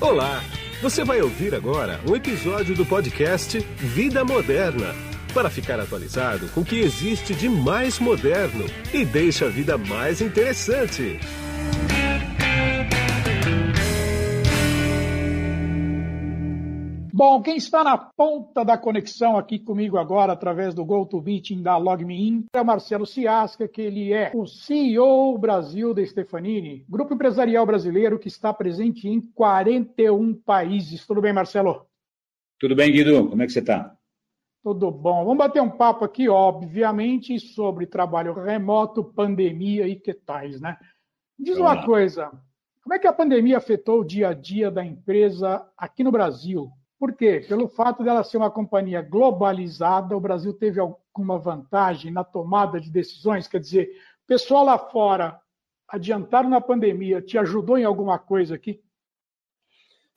Olá! Você vai ouvir agora um episódio do podcast Vida Moderna para ficar atualizado com o que existe de mais moderno e deixa a vida mais interessante. Bom, quem está na ponta da conexão aqui comigo agora, através do GoToMeeting da LogMeIn, é o Marcelo Ciasca, que ele é o CEO Brasil da Stefanini, grupo empresarial brasileiro que está presente em 41 países. Tudo bem, Marcelo? Tudo bem, Guido. Como é que você está? Tudo bom. Vamos bater um papo aqui, obviamente, sobre trabalho remoto, pandemia e que tais, né? Diz uma coisa, como é que a pandemia afetou o dia a dia da empresa aqui no Brasil? Por quê? Pelo fato dela ser uma companhia globalizada, o Brasil teve alguma vantagem na tomada de decisões? Quer dizer, o pessoal lá fora adiantaram na pandemia, te ajudou em alguma coisa aqui?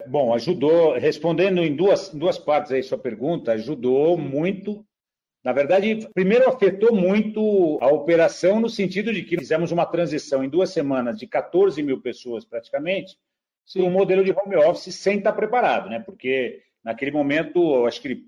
Bom, ajudou, respondendo em duas, duas partes aí sua pergunta, ajudou muito. Na verdade, primeiro afetou muito a operação no sentido de que fizemos uma transição em duas semanas de 14 mil pessoas praticamente para um modelo de home office sem estar preparado, né? Porque naquele momento, acho que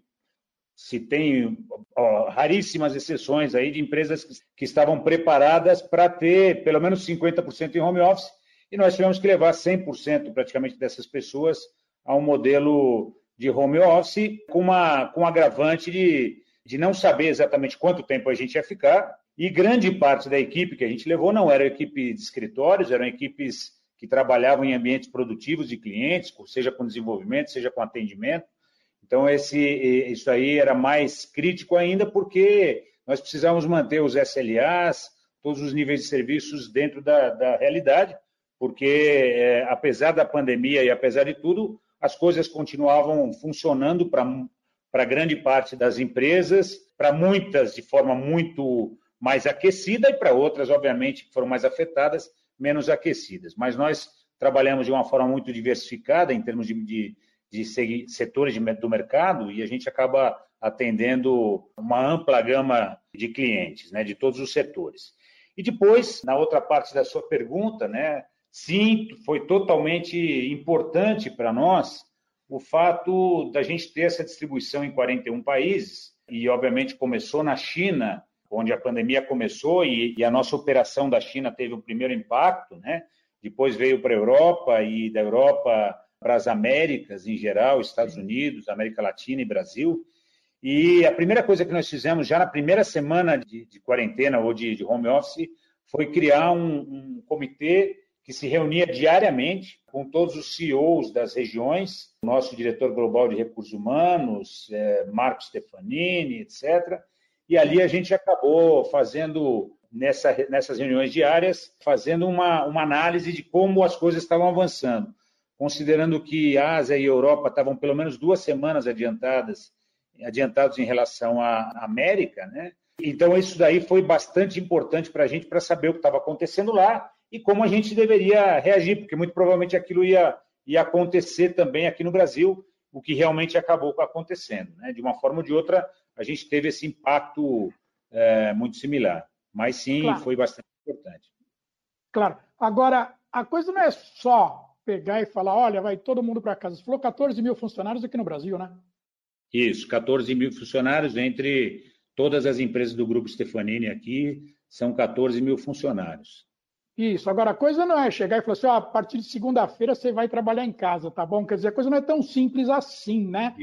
se tem ó, raríssimas exceções aí de empresas que, que estavam preparadas para ter pelo menos 50% em home office, e nós tivemos que levar 100% praticamente dessas pessoas a um modelo de home office com, uma, com um agravante de, de não saber exatamente quanto tempo a gente ia ficar, e grande parte da equipe que a gente levou não era equipe de escritórios, eram equipes que trabalhavam em ambientes produtivos de clientes, seja com desenvolvimento, seja com atendimento. Então, esse, isso aí era mais crítico ainda, porque nós precisávamos manter os SLAs, todos os níveis de serviços dentro da, da realidade, porque, é, apesar da pandemia e apesar de tudo, as coisas continuavam funcionando para grande parte das empresas, para muitas de forma muito mais aquecida e para outras, obviamente, que foram mais afetadas, menos aquecidas. Mas nós trabalhamos de uma forma muito diversificada em termos de, de, de setores de, do mercado e a gente acaba atendendo uma ampla gama de clientes, né, de todos os setores. E depois, na outra parte da sua pergunta, né, sim, foi totalmente importante para nós o fato da gente ter essa distribuição em 41 países e, obviamente, começou na China onde a pandemia começou e, e a nossa operação da China teve o primeiro impacto, né? Depois veio para a Europa e da Europa para as Américas em geral, Estados Unidos, América Latina e Brasil. E a primeira coisa que nós fizemos já na primeira semana de, de quarentena ou de, de, home office foi criar um, um, comitê que se reunia diariamente com todos os CEOs das regiões, nosso diretor global de recursos humanos, é, Marco Stefanini, etc., e ali a gente acabou fazendo, nessa, nessas reuniões diárias, fazendo uma, uma análise de como as coisas estavam avançando. Considerando que Ásia e Europa estavam pelo menos duas semanas adiantadas, adiantados em relação à América, né? Então, isso daí foi bastante importante para a gente, para saber o que estava acontecendo lá e como a gente deveria reagir, porque muito provavelmente aquilo ia, ia acontecer também aqui no Brasil, o que realmente acabou acontecendo. Né? De uma forma ou de outra, a gente teve esse impacto é, muito similar. Mas sim, claro. foi bastante importante. Claro. Agora, a coisa não é só pegar e falar, olha, vai todo mundo para casa. Você falou 14 mil funcionários aqui no Brasil, né? Isso, 14 mil funcionários entre todas as empresas do Grupo Stefanini aqui, são 14 mil funcionários. Isso. Agora, a coisa não é chegar e falar assim, ó, a partir de segunda-feira você vai trabalhar em casa, tá bom? Quer dizer, a coisa não é tão simples assim, né?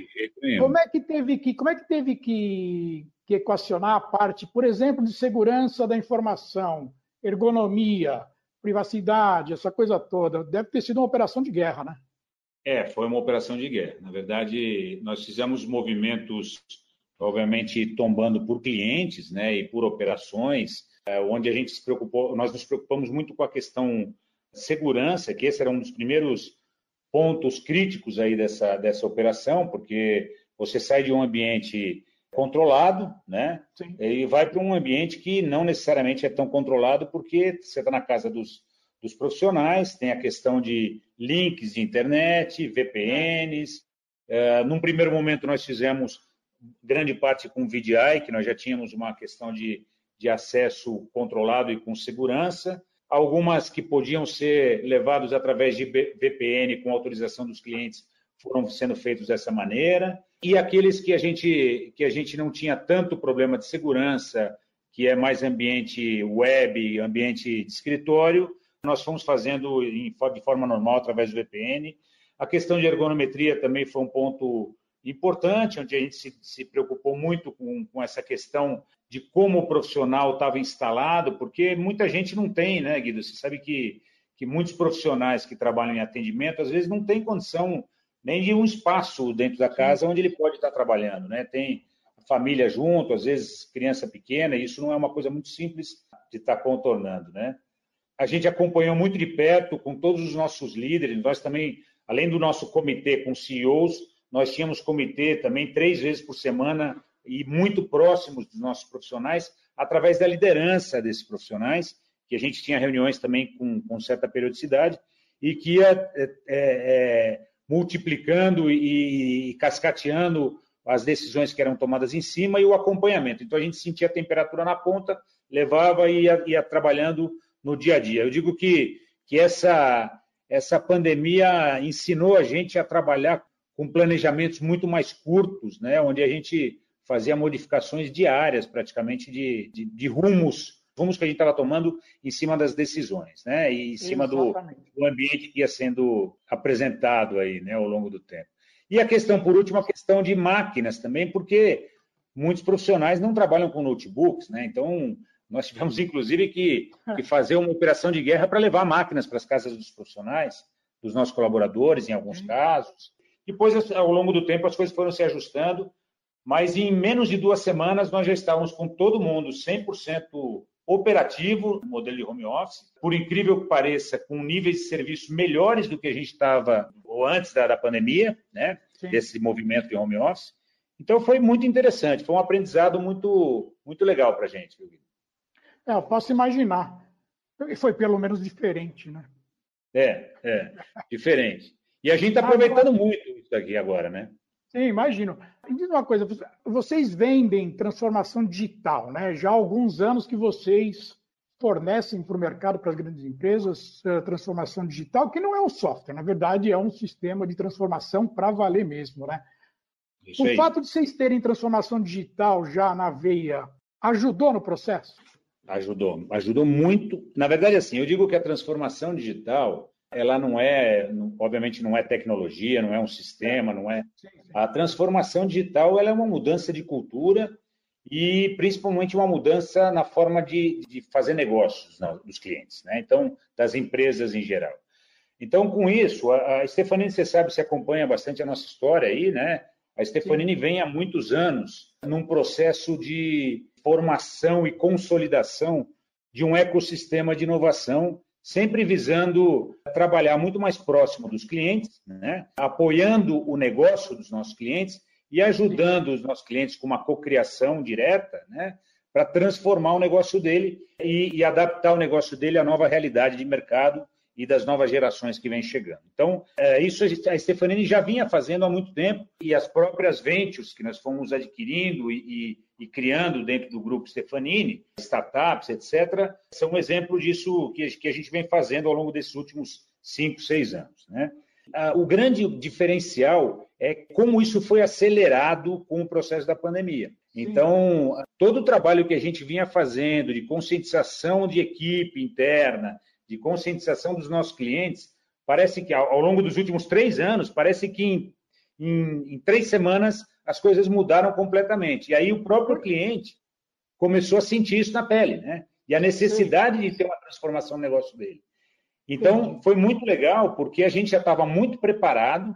Como é que teve que, como é que, teve que, que equacionar a parte, por exemplo, de segurança da informação, ergonomia, privacidade, essa coisa toda? Deve ter sido uma operação de guerra, né? É, foi uma operação de guerra. Na verdade, nós fizemos movimentos, obviamente, tombando por clientes, né, e por operações, onde a gente se preocupou, nós nos preocupamos muito com a questão segurança, que esse era um dos primeiros pontos críticos aí dessa, dessa operação, porque você sai de um ambiente controlado, né? Sim. E vai para um ambiente que não necessariamente é tão controlado, porque você está na casa dos, dos profissionais, tem a questão de links de internet, VPNs. É, num primeiro momento, nós fizemos grande parte com VDI, que nós já tínhamos uma questão de de acesso controlado e com segurança. algumas que podiam ser levados através de VPN com autorização dos clientes foram sendo feitos dessa maneira, e aqueles que a gente, que a gente não tinha tanto problema de segurança, que é mais ambiente web, ambiente de escritório, nós fomos fazendo de forma normal através do VPN. A questão de ergonometria também foi um ponto importante, onde a gente se, se preocupou muito com, com, essa questão de como o profissional estava instalado, porque muita gente não tem, né, Guido? Você sabe que, que muitos profissionais que trabalham em atendimento, às vezes não têm condição nem de um espaço dentro da casa onde ele pode estar trabalhando, né? Tem família junto, às vezes criança pequena, e isso não é uma coisa muito simples de estar contornando, né? A gente acompanhou muito de perto com todos os nossos líderes, nós também, além do nosso comitê com CEOs, nós tínhamos comitê também três vezes por semana e muito próximos dos nossos profissionais, através da liderança desses profissionais, que a gente tinha reuniões também com, com certa periodicidade, e que ia é, é, é multiplicando e, e cascateando as decisões que eram tomadas em cima e o acompanhamento. Então a gente sentia a temperatura na ponta, levava e ia, ia trabalhando no dia a dia. Eu digo que, que essa, essa pandemia ensinou a gente a trabalhar com planejamentos muito mais curtos, né, onde a gente fazia modificações diárias, praticamente, de, de, de rumos rumos que a gente estava tomando em cima das decisões, né? E em cima do, do, ambiente que ia sendo apresentado aí, né, ao longo do tempo. E a questão, por último, a questão de máquinas também, porque muitos profissionais não trabalham com notebooks, né? Então, nós tivemos, inclusive, que, que fazer uma operação de guerra para levar máquinas para as casas dos profissionais, dos nossos colaboradores, em alguns casos. Depois, ao longo do tempo, as coisas foram se ajustando, mas em menos de duas semanas nós já estávamos com todo mundo 100% operativo, modelo de home office, por incrível que pareça, com níveis de serviço melhores do que a gente estava antes da, da pandemia, né? Sim. Desse movimento de home office. Então foi muito interessante, foi um aprendizado muito, muito legal para a gente. É, eu posso imaginar. E foi pelo menos diferente, né? É, é, diferente. E a gente está aproveitando muito isso aqui agora, né? Sim, imagino. Me diz uma coisa, vocês vendem transformação digital, né? Já há alguns anos que vocês fornecem para o mercado, para as grandes empresas, eh, transformação digital, que não é um software, na verdade é um sistema de transformação para valer mesmo, né? Isso o aí. fato de vocês terem transformação digital já na veia ajudou no processo? Ajudou, ajudou muito. Na verdade, assim, eu digo que a transformação digital ela não é, obviamente, não é tecnologia, não é um sistema, não é. A transformação digital ela é uma mudança de cultura e principalmente uma mudança na forma de, de fazer negócios não, dos clientes, né? Então, das empresas em geral. Então, com isso, a, a Stefanini, você sabe, se acompanha bastante a nossa história aí, né? A Stefanini Sim. vem há muitos anos num processo de formação e consolidação de um ecossistema de inovação sempre visando trabalhar muito mais próximo dos clientes, né? apoiando o negócio dos nossos clientes e ajudando os nossos clientes com uma cocriação direta, né? para transformar o negócio dele e, e, adaptar o negócio dele à nova realidade de mercado e das novas gerações que vêm chegando. Então, é, isso a Stefanini já vinha fazendo há muito tempo e as próprias ventures que nós fomos adquirindo e, e, e criando dentro do grupo Stefanini, startups, etc., são um exemplo disso que, que a gente vem fazendo ao longo desses últimos cinco, seis anos. Né? Ah, o grande diferencial é como isso foi acelerado com o processo da pandemia. Então, todo o trabalho que a gente vinha fazendo de conscientização de equipe interna, de conscientização dos nossos clientes, parece que ao, longo dos últimos três anos, parece que em, em, em três semanas as coisas mudaram completamente. E aí o próprio cliente começou a sentir isso na pele, né? E a necessidade de ter uma transformação no negócio dele. Então, foi muito legal, porque a gente já estava muito preparado,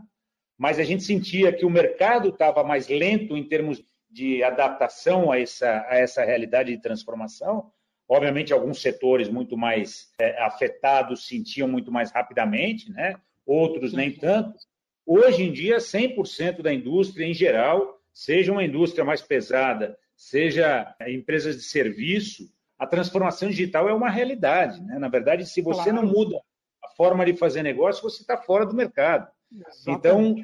mas a gente sentia que o mercado estava mais lento em termos de adaptação a essa, a essa realidade de transformação, Obviamente, alguns setores muito mais é, afetados sentiam muito mais rapidamente, né? outros nem tanto. Hoje em dia, 100% da indústria em geral, seja uma indústria mais pesada, seja é, empresas de serviço, a transformação digital é uma realidade. Né? Na verdade, se você claro. não muda a forma de fazer negócio, você está fora do mercado. Exatamente. Então,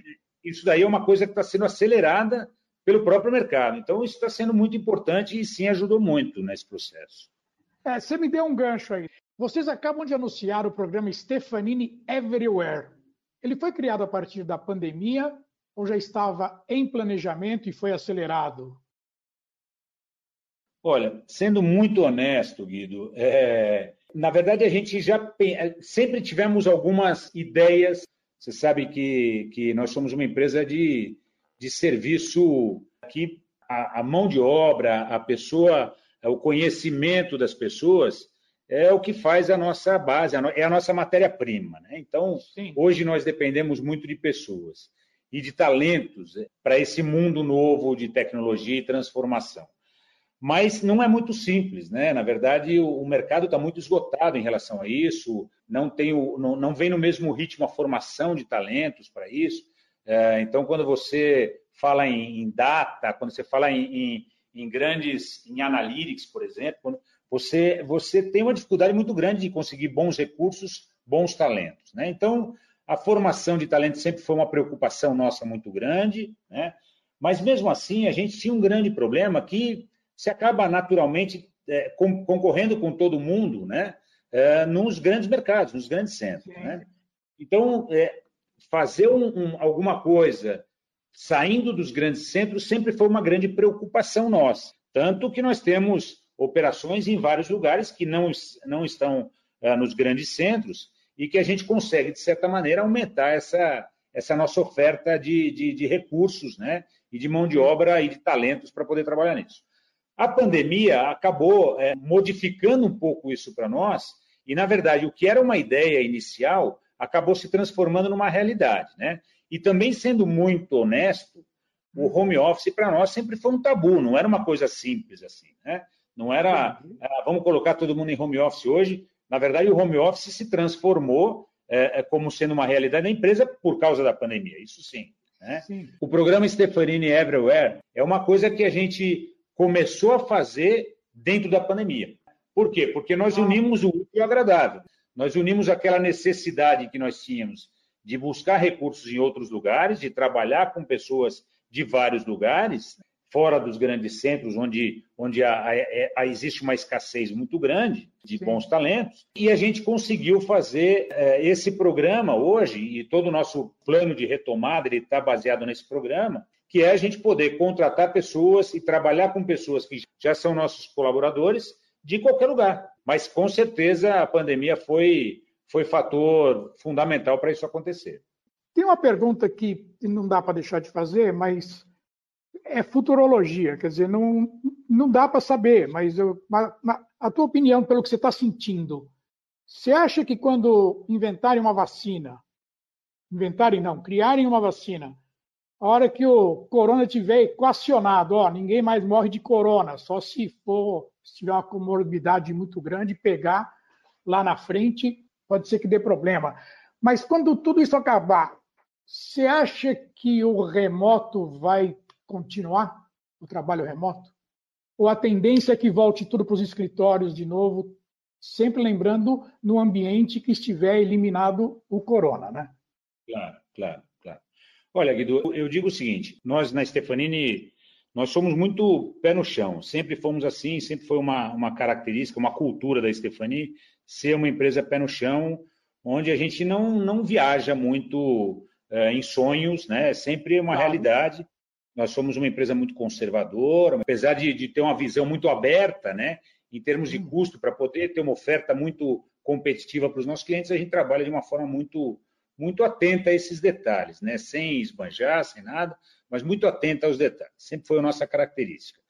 isso daí é uma coisa que está sendo acelerada pelo próprio mercado. Então, isso está sendo muito importante e sim ajudou muito nesse processo. É, você me deu um gancho aí. vocês acabam de anunciar o programa Stefanini Everywhere. Ele foi criado a partir da pandemia ou já estava em planejamento e foi acelerado? Olha, sendo muito honesto, Guido, é, na verdade a gente já sempre tivemos algumas ideias. Você sabe que, que nós somos uma empresa de, de serviço que a, a mão de obra, a pessoa, o conhecimento das pessoas é o que faz a nossa base, é a nossa matéria-prima. Né? Então, Sim. hoje nós dependemos muito de pessoas e de talentos é, para esse mundo novo de tecnologia e transformação. Mas não é muito simples, né? Na verdade, o, mercado está muito esgotado em relação a isso, não, tem o, não, não vem no mesmo ritmo a formação de talentos para isso. É, então, quando você fala em, em, data, quando você fala em, em, grandes, em analytics, por exemplo, você, você tem uma dificuldade muito grande de conseguir bons recursos, bons talentos. Né? Então, a formação de talentos sempre foi uma preocupação nossa muito grande, né? mas mesmo assim a gente tinha um grande problema que se acaba naturalmente é, com, concorrendo com todo mundo, né? É, nos grandes mercados, nos grandes centros. Né? Então, é, fazer um, um, alguma coisa saindo dos grandes centros sempre foi uma grande preocupação nossa. Tanto que nós temos operações em vários lugares que não, não estão é, nos grandes centros e que a gente consegue, de certa maneira, aumentar essa, essa nossa oferta de, de, de recursos né? e de mão de obra e de talentos para poder trabalhar nisso. A pandemia acabou é, modificando um pouco isso para nós, e, na verdade, o que era uma ideia inicial acabou se transformando numa realidade. Né? E também, sendo muito honesto, o home office para nós sempre foi um tabu, não era uma coisa simples assim. Né? Não era, ah, vamos colocar todo mundo em home office hoje. Na verdade, o home office se transformou é, é como sendo uma realidade da empresa por causa da pandemia, isso sim. Né? sim. O programa Stefanini Everywhere é uma coisa que a gente começou a fazer dentro da pandemia. Por quê? Porque nós ah. unimos o útil e o agradável. Nós unimos aquela necessidade que nós tínhamos de buscar recursos em outros lugares, de trabalhar com pessoas de vários lugares, fora dos grandes centros, onde, onde há existe uma escassez muito grande de Sim. bons talentos. E a gente conseguiu fazer é, esse programa hoje, e todo o nosso plano de retomada está baseado nesse programa, que é a gente poder contratar pessoas e trabalhar com pessoas que já são nossos colaboradores de qualquer lugar. Mas com certeza a pandemia foi, foi fator fundamental para isso acontecer. Tem uma pergunta que não dá para deixar de fazer, mas é futurologia, quer dizer, não, não dá para saber, mas eu, a tua opinião, pelo que você está sentindo, você acha que quando inventarem uma vacina, inventarem não, criarem uma vacina, a hora que o corona tiver equacionado, ó, ninguém mais morre de corona, só se for, se tiver uma comorbidade muito grande, pegar lá na frente, pode ser que dê problema. Mas quando tudo isso acabar, você acha que o remoto vai continuar, o trabalho remoto? Ou a tendência é que volte tudo para os escritórios de novo, sempre lembrando no ambiente que estiver eliminado o corona, né? Claro, claro. Olha, Guido, eu digo o seguinte: nós na Stefanini, nós somos muito pé no chão, sempre fomos assim, sempre foi uma, uma característica, uma cultura da Stefanini ser uma empresa pé no chão, onde a gente não, não viaja muito é, em sonhos, né? É sempre uma realidade. Nós somos uma empresa muito conservadora, apesar de, de ter uma visão muito aberta, né? Em termos de custo, para poder ter uma oferta muito competitiva para os nossos clientes, a gente trabalha de uma forma muito muito atenta a esses detalhes, né? sem esbanjar, sem nada, mas muito atenta aos detalhes. Sempre foi a nossa característica.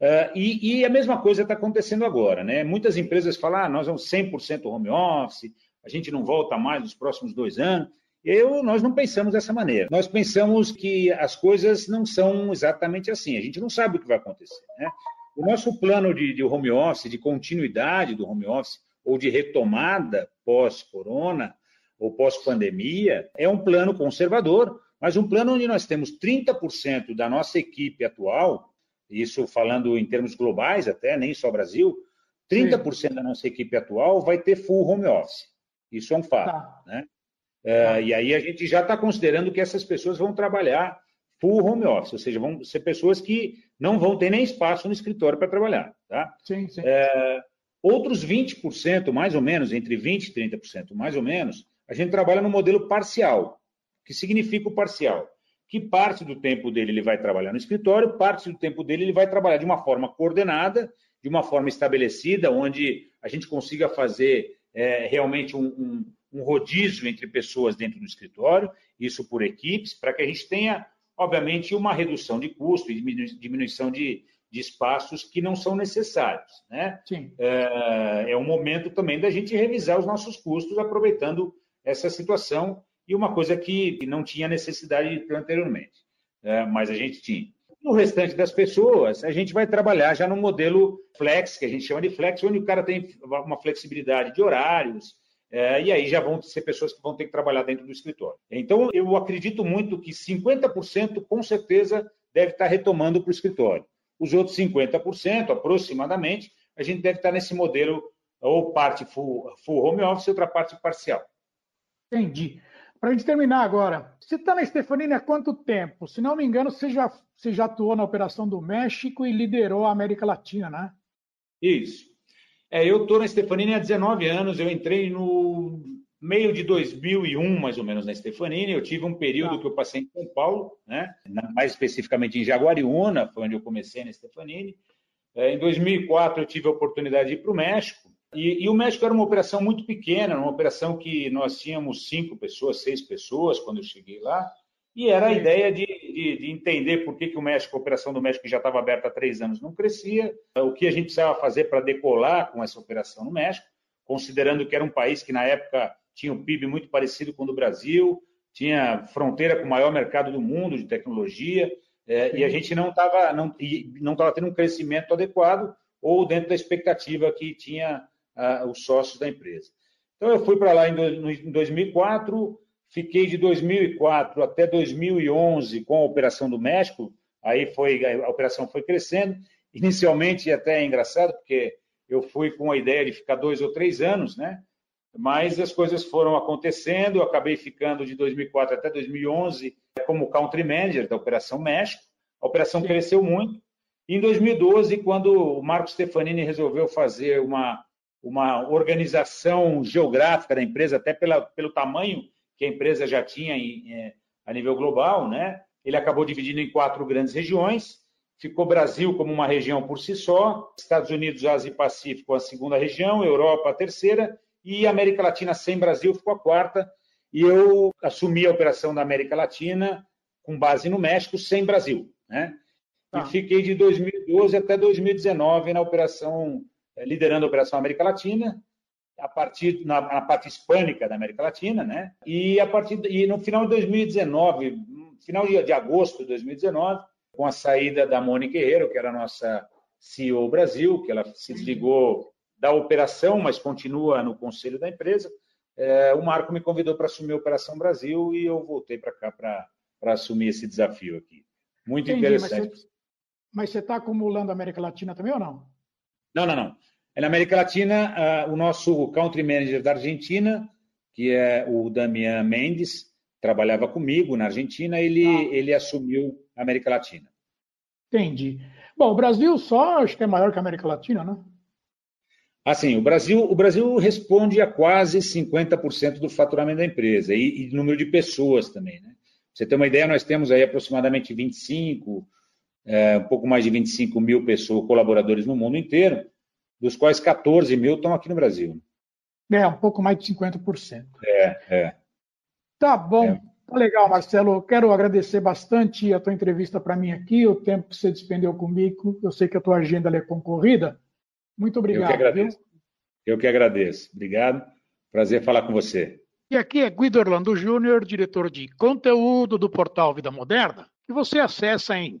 Uh, e, e, a mesma coisa está acontecendo agora. Né? Muitas empresas falam, ah, nós vamos 100% home office, a gente não volta mais nos próximos dois anos. Eu, nós não pensamos dessa maneira. Nós pensamos que as coisas não são exatamente assim. A gente não sabe o que vai acontecer. Né? O nosso plano de, de home office, de continuidade do home office, ou de retomada pós-corona, ou pós-pandemia, é um plano conservador, mas um plano onde nós temos 30% da nossa equipe atual, isso falando em termos globais até, nem só Brasil, 30% Sim. da nossa equipe atual vai ter full home office. Isso é um fato. Tá. Né? É, tá. E aí a gente já está considerando que essas pessoas vão trabalhar full home office, ou seja, vão ser pessoas que não vão ter nem espaço no escritório para trabalhar. Tá? Sim, sim. É, Outros 20%, mais ou menos, entre 20% e 30%, mais ou menos, a gente trabalha no modelo parcial. O que significa o parcial? Que parte do tempo dele ele vai trabalhar no escritório, parte do tempo dele ele vai trabalhar de uma forma coordenada, de uma forma estabelecida, onde a gente consiga fazer é, realmente um, um, um rodízio entre pessoas dentro do escritório, isso por equipes, para que a gente tenha, obviamente, uma redução de custo e diminuição de, de espaços que não são necessários. Né? Sim. É, é um momento também da gente revisar os nossos custos, aproveitando essa situação, e uma coisa que não tinha necessidade anteriormente, é, mas a gente tinha. No restante das pessoas, a gente vai trabalhar já no modelo flex, que a gente chama de flex, onde o cara tem uma flexibilidade de horários, é, e aí já vão ser pessoas que vão ter que trabalhar dentro do escritório. Então, eu acredito muito que 50% com certeza deve estar retomando para o escritório. Os outros 50%, aproximadamente, a gente deve estar nesse modelo ou parte full, full home office e outra parte parcial. Entendi. Para a gente terminar agora, você está na Stefanini há quanto tempo? Se não me engano, você já, você já atuou na operação do México e liderou a América Latina, né? Isso. É, eu estou na Stefanini há 19 anos, eu entrei no meio de 2001, mais ou menos, na Stefanini. Eu tive um período ah. que eu passei em São Paulo, né? mais especificamente em Jaguariúna, foi onde eu comecei na Stefanini. É, em 2004, eu tive a oportunidade de ir para o México. E, e, o México era uma operação muito pequena, uma operação que nós tínhamos cinco pessoas, seis pessoas quando eu cheguei lá. E era a ideia de, de, de, entender por que, que o México, a operação do México, que já estava aberta há três anos, não crescia, o que a gente precisava fazer para decolar com essa operação no México, considerando que era um país que, na época, tinha um PIB muito parecido com o do Brasil, tinha fronteira com o maior mercado do mundo de tecnologia, é, e a gente não estava não, não tendo um crescimento adequado ou dentro da expectativa que tinha os sócios da empresa. Então, eu fui para lá em, do, em 2004 Fiquei de 2004 até 2011 com a Operação do México, aí foi a operação foi crescendo. Inicialmente, até é engraçado, porque eu fui com a ideia de ficar dois ou três anos, né? Mas as coisas foram acontecendo, eu acabei ficando de 2004 até 2011 como country manager da Operação México. A operação cresceu muito. Em 2012, quando o Marco Stefanini resolveu fazer uma, uma organização geográfica da empresa, até pela, pelo tamanho que a empresa já tinha em, é, a nível global, né? Ele acabou dividindo em quatro grandes regiões. Ficou Brasil como uma região por si só, Estados Unidos, Ásia e Pacífico a segunda região, Europa a terceira e América Latina sem Brasil ficou a quarta. E eu assumi a operação da América Latina com base no México sem Brasil, né? E fiquei de 2012 até 2019 na operação liderando a operação América Latina a partir na, na, parte hispânica da América Latina, né? E a partir e no final de 2019, final de, de agosto de 2019, com a saída da Mônica Guerreiro, que era a nossa CEO Brasil, que ela se desligou da operação, mas continua no conselho da empresa. É, o Marco me convidou para assumir a Operação Brasil e eu voltei para cá para assumir esse desafio aqui. Muito Entendi, interessante. Mas você está acumulando a América Latina também ou não? Não, não, não. Na América Latina, uh, o nosso country manager da Argentina, que é o Damian Mendes, trabalhava comigo na Argentina, ele, ah. ele assumiu a América Latina. Entendi. Bom, o Brasil só acho que é maior que a América Latina, né? Assim, o Brasil, o Brasil responde a quase 50% do faturamento da empresa e, e número de pessoas também, né? Pra você ter uma ideia, nós temos aí aproximadamente 25, é, um pouco mais de 25 mil pessoas, colaboradores no mundo inteiro dos quais 14 mil estão aqui no Brasil. É, um pouco mais de 50%. É, é. Tá bom. É. Tá legal, Marcelo. Quero agradecer bastante a tua entrevista para mim aqui, o tempo que você despendeu comigo. Eu sei que a tua agenda é concorrida. Muito obrigado. Eu que agradeço. Viu? Eu que agradeço. Obrigado. Prazer falar com você. E aqui é Guido Orlando Júnior, diretor de conteúdo do portal Vida Moderna, que você acessa em